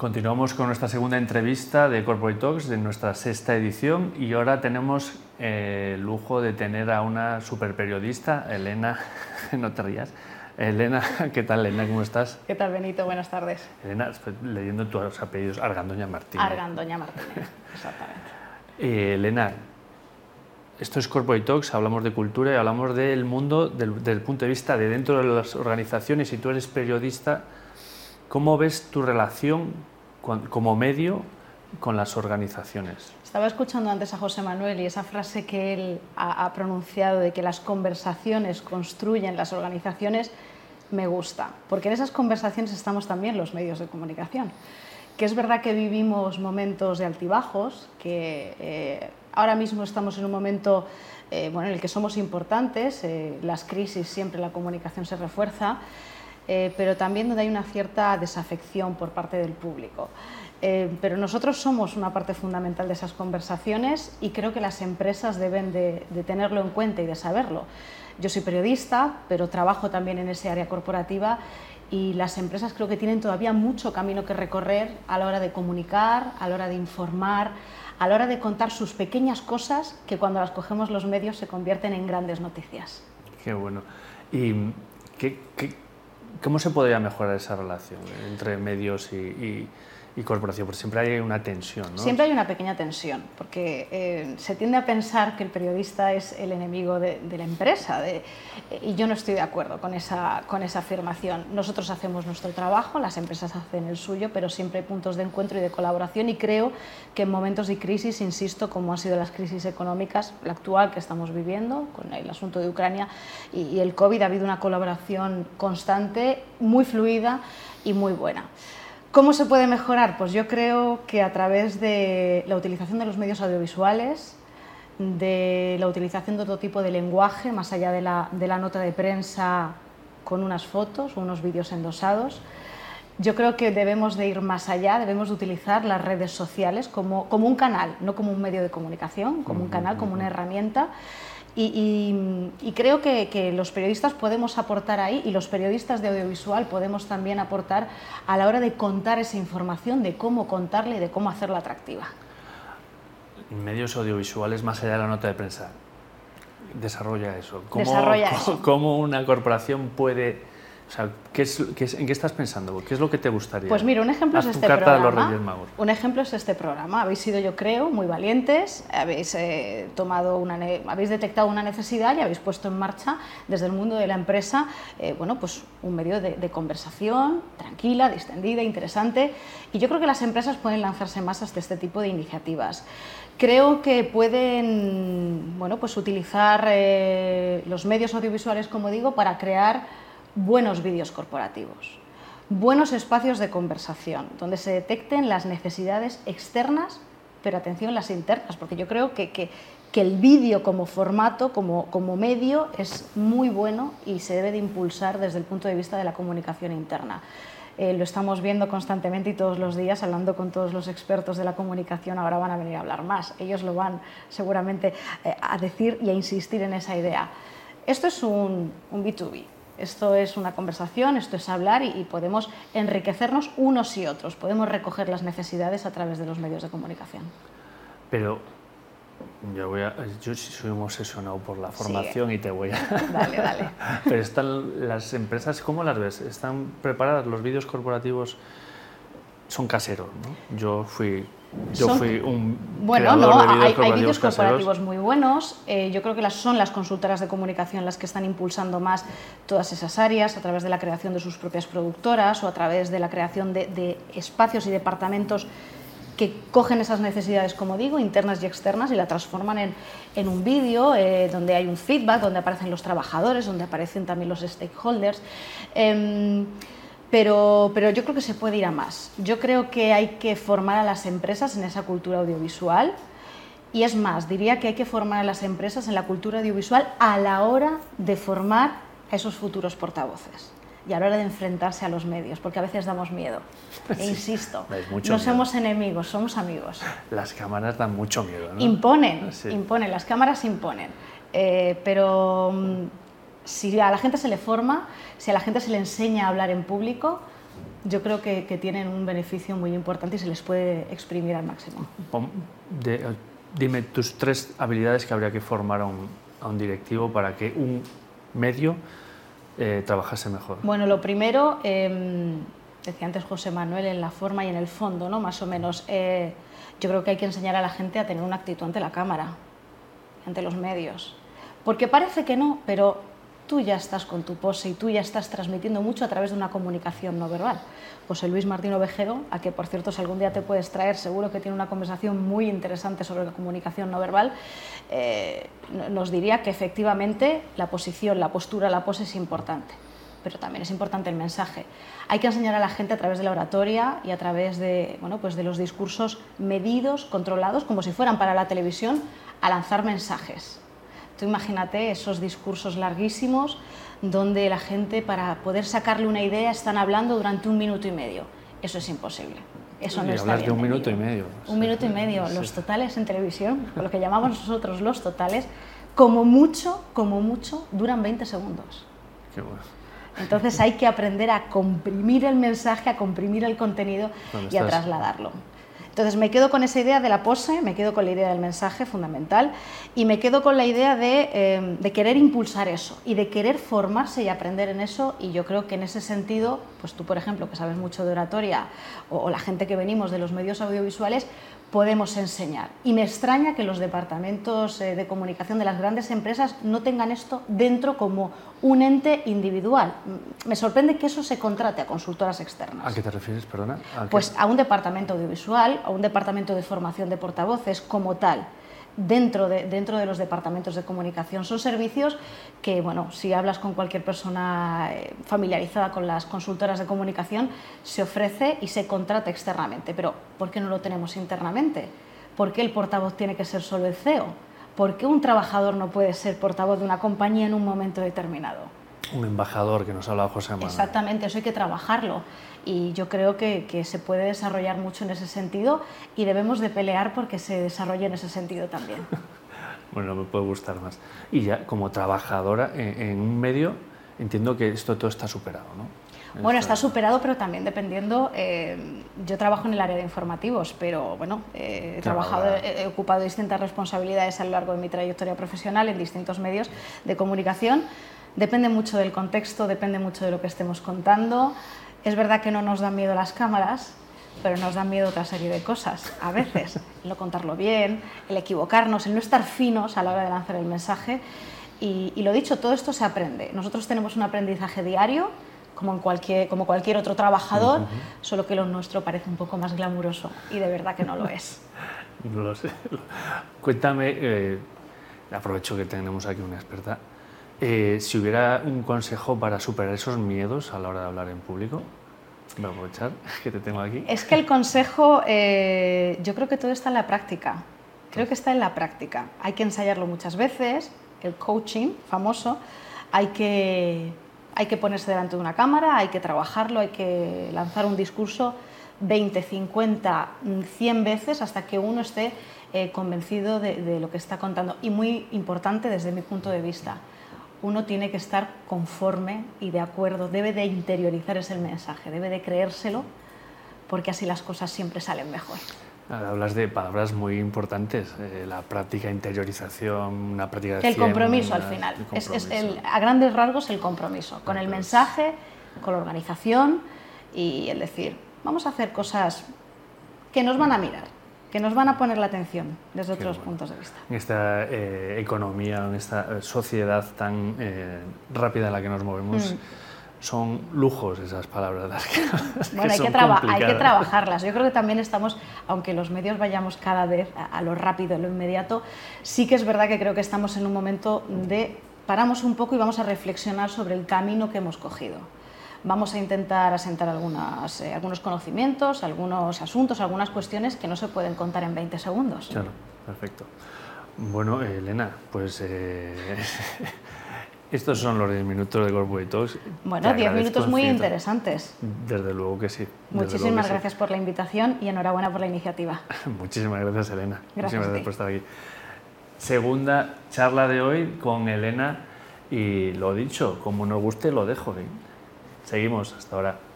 Continuamos con nuestra segunda entrevista de Corporate Talks, de nuestra sexta edición, y ahora tenemos eh, el lujo de tener a una super periodista, Elena, no te rías. Elena, ¿qué tal Elena? ¿Cómo estás? ¿Qué tal Benito? Buenas tardes. Elena, estoy leyendo tus apellidos, Argandoña Martínez. Argandoña Martínez, exactamente. Eh, Elena, esto es Corporate Talks, hablamos de cultura y hablamos del mundo desde el punto de vista de dentro de las organizaciones. Si tú eres periodista, ¿cómo ves tu relación como medio con las organizaciones. Estaba escuchando antes a José Manuel y esa frase que él ha, pronunciado de que las conversaciones construyen las organizaciones me gusta, porque en esas conversaciones estamos también los medios de comunicación. Que es verdad que vivimos momentos de altibajos, que eh, ahora mismo estamos en un momento eh, bueno, en el que somos importantes, eh, las crisis siempre la comunicación se refuerza, eh, pero también donde hay una cierta desafección por parte del público. Eh, pero nosotros somos una parte fundamental de esas conversaciones y creo que las empresas deben de, tenerlo en cuenta y de saberlo. Yo soy periodista, pero trabajo también en ese área corporativa y las empresas creo que tienen todavía mucho camino que recorrer a la hora de comunicar, a la hora de informar, a la hora de contar sus pequeñas cosas que cuando las cogemos los medios se convierten en grandes noticias. Qué bueno. ¿Y qué, qué ¿Cómo se podría mejorar esa relación entre medios y, y corporación, porque siempre hay una tensión. Siempre hay una pequeña tensión, porque eh, se tiende a pensar que el periodista es el enemigo de, la empresa, y yo no estoy de acuerdo con esa, con esa afirmación. Nosotros hacemos nuestro trabajo, las empresas hacen el suyo, pero siempre hay puntos de encuentro y de colaboración, y creo que en momentos de crisis, insisto, como han sido las crisis económicas, la actual que estamos viviendo, con el asunto de Ucrania y, y el COVID, ha habido una colaboración constante, muy fluida y muy buena. ¿Cómo se puede mejorar? Pues yo creo que a través de la utilización de los medios audiovisuales, de la utilización de otro tipo de lenguaje, más allá de la, nota de prensa con unas fotos o unos vídeos endosados, yo creo que debemos de ir más allá, debemos de utilizar las redes sociales como, como un canal, no como un medio de comunicación, como un canal, como una herramienta y, creo que, los periodistas podemos aportar ahí y los periodistas de audiovisual podemos también aportar a la hora de contar esa información, de cómo contarla y de cómo hacerla atractiva. Medios audiovisuales más allá de la nota de prensa. Desarrolla eso. Desarrolla eso. ¿Cómo una corporación puede ¿qué es, ¿en qué estás pensando? ¿Qué es lo que te gustaría? Pues mira, un ejemplo es este programa. Un ejemplo es este programa. Habéis sido, yo creo, muy valientes, habéis, eh, tomado una, habéis detectado una necesidad y habéis puesto en marcha desde el mundo de la empresa eh, bueno, pues un medio de, de, conversación tranquila, distendida, interesante. Y yo creo que las empresas pueden lanzarse más hasta este tipo de iniciativas. Creo que pueden bueno, pues utilizar eh, los medios audiovisuales, como digo, para crear buenos vídeos corporativos, buenos espacios de conversación, donde se detecten las necesidades externas, pero atención las internas, porque yo creo que, que, el vídeo como formato, como, como medio, es muy bueno y se debe de impulsar desde el punto de vista de la comunicación interna. Eh, lo estamos viendo constantemente y todos los días hablando con todos los expertos de la comunicación, ahora van a venir a hablar más, ellos lo van seguramente eh, a decir y a insistir en esa idea. Esto es un, un B2B, esto es una conversación, esto es hablar y, podemos enriquecernos unos y otros, podemos recoger las necesidades a través de los medios de comunicación. Pero yo, voy a, yo soy obsesionado por la formación y te voy a... Dale, dale. Pero están las empresas, ¿cómo las ves? ¿Están preparadas? ¿Los vídeos corporativos son caseros? ¿no? Yo fui yo fui un bueno, no, hay, hay vídeos corporativos muy buenos. Eh, yo creo que las, son las consultoras de comunicación las que están impulsando más todas esas áreas a través de la creación de sus propias productoras o a través de la creación de, espacios y departamentos que cogen esas necesidades, como digo, internas y externas y la transforman en, en un vídeo eh, donde hay un feedback, donde aparecen los trabajadores, donde aparecen también los stakeholders. Em, pero, pero yo creo que se puede ir a más. Yo creo que hay que formar a las empresas en esa cultura audiovisual. Y es más, diría que hay que formar a las empresas en la cultura audiovisual a la hora de formar a esos futuros portavoces y a la hora de enfrentarse a los medios, porque a veces damos miedo. E insisto, no somos enemigos, somos amigos. Las cámaras dan mucho miedo, ¿no? Imponen, imponen, las cámaras imponen. Eh, pero mm, si a la gente se le forma, si a la gente se le enseña a hablar en público, yo creo que, tienen un beneficio muy importante y se les puede exprimir al máximo. dime tus tres habilidades que habría que formar a un, directivo para que un medio eh, trabajase mejor. Bueno, lo primero, em, decía antes José Manuel, en la forma y en el fondo, ¿no? más o menos. Eh, yo creo que hay que enseñar a la gente a tener una actitud ante la cámara, ante los medios. Porque parece que no, pero tú ya estás con tu pose y tú ya estás transmitiendo mucho a través de una comunicación no verbal. José Luis Martín Ovejero, a que por cierto si algún día te puedes traer, seguro que tiene una conversación muy interesante sobre la comunicación no verbal, eh, nos diría que efectivamente la posición, la postura, la pose es importante, pero también es importante el mensaje. Hay que enseñar a la gente a través de la oratoria y a través de, bueno, pues de los discursos medidos, controlados, como si fueran para la televisión, a lanzar mensajes Tú imagínate esos discursos larguísimos donde la gente para poder sacarle una idea están hablando durante un minuto y medio. Eso es imposible. Eso no está bien de un minuto y medio. Un minuto y medio. Los totales en televisión, lo que llamamos nosotros los totales, como mucho, como mucho, duran 20 segundos. Qué bueno. Entonces hay que aprender a comprimir el mensaje, a comprimir el contenido y a trasladarlo. Entonces me quedo con esa idea de la pose, me quedo con la idea del mensaje fundamental y me quedo con la idea de, em, querer impulsar eso y de querer formarse y aprender en eso. Y yo creo que en ese sentido, pues tú por ejemplo que sabes mucho de oratoria o la gente que venimos de los medios audiovisuales, podemos enseñar. Y me extraña que los departamentos eh, de comunicación de las grandes empresas no tengan esto dentro como un ente individual. Me sorprende que eso se contrate a consultoras externas. ¿A qué te refieres, perdona? pues a un departamento audiovisual, a un departamento de formación de portavoces como tal dentro de, dentro de los departamentos de comunicación. Son servicios que, bueno, si hablas con cualquier persona eh, familiarizada con las consultoras de comunicación, se ofrece y se contrata externamente. Pero, ¿por qué no lo tenemos internamente? ¿Por qué el portavoz tiene que ser solo el CEO? ¿Por qué un trabajador no puede ser portavoz de una compañía en un momento determinado? Un embajador que nos hablado José Manuel. Exactamente, eso hay que trabajarlo y yo creo que, que, se puede desarrollar mucho en ese sentido y debemos de pelear porque se desarrolle en ese sentido también. bueno, me puede gustar más. Y ya como trabajadora en, un medio, entiendo que esto todo está superado, ¿no? Bueno, está superado, pero también dependiendo. Eh, yo trabajo en el área de informativos, pero bueno, eh, he, trabajado, he, ocupado distintas responsabilidades a lo largo de mi trayectoria profesional en distintos medios de comunicación. Depende mucho del contexto, depende mucho de lo que estemos contando. Es verdad que no nos dan miedo las cámaras, pero nos dan miedo otra serie de cosas, a veces. El no contarlo bien, el equivocarnos, el no estar finos a la hora de lanzar el mensaje. Y, lo dicho, todo esto se aprende. Nosotros tenemos un aprendizaje diario, como, en cualquier, como cualquier otro trabajador, solo que lo nuestro parece un poco más glamuroso y de verdad que no lo es. no lo sé. Cuéntame, eh, aprovecho que tenemos aquí una experta, eh, si hubiera un consejo para superar esos miedos a la hora de hablar en público, voy a aprovechar que te tengo aquí. Es que el consejo, eh, yo creo que todo está en la práctica. Creo que está en la práctica. Hay que ensayarlo muchas veces, el coaching famoso, hay que, hay que ponerse delante de una cámara, hay que trabajarlo, hay que lanzar un discurso 20, 50, 100 veces hasta que uno esté eh, convencido de lo que está contando. Y muy importante desde mi punto de vista, uno tiene que estar conforme y de acuerdo, debe de interiorizar ese mensaje, debe de creérselo, porque así las cosas siempre salen mejor. Hablas de palabras muy importantes, eh, la práctica, interiorización, una práctica de El compromiso al final, Es, a grandes rasgos el compromiso, con el mensaje, con la organización y el decir, vamos a hacer cosas que nos van a mirar, que nos van a poner la atención desde otros puntos de vista. En esta eh, economía, en esta eh, sociedad tan eh, rápida en la que nos movemos, mm. son lujos esas palabras. Las que, bueno, hay, que hay, que trabajarlas. Yo creo que también estamos, aunque los medios vayamos cada vez a, a lo rápido, a lo inmediato, sí que es verdad que creo que estamos en un momento de paramos un poco y vamos a reflexionar sobre el camino que hemos cogido vamos a intentar asentar algunas, eh, algunos conocimientos, algunos asuntos, algunas cuestiones que no se pueden contar en 20 segundos. Claro, perfecto. Bueno, Elena, pues eh, estos son los 10 minutos de Corporate Talks. Bueno, 10 minutos muy interesantes. Desde luego que sí. Muchísimas gracias por la invitación y enhorabuena por la iniciativa. Muchísimas gracias, Elena. Gracias Muchísimas gracias por estar aquí. Segunda charla de hoy con Elena y lo dicho, como nos guste lo dejo. ¿eh? Seguimos hasta ahora.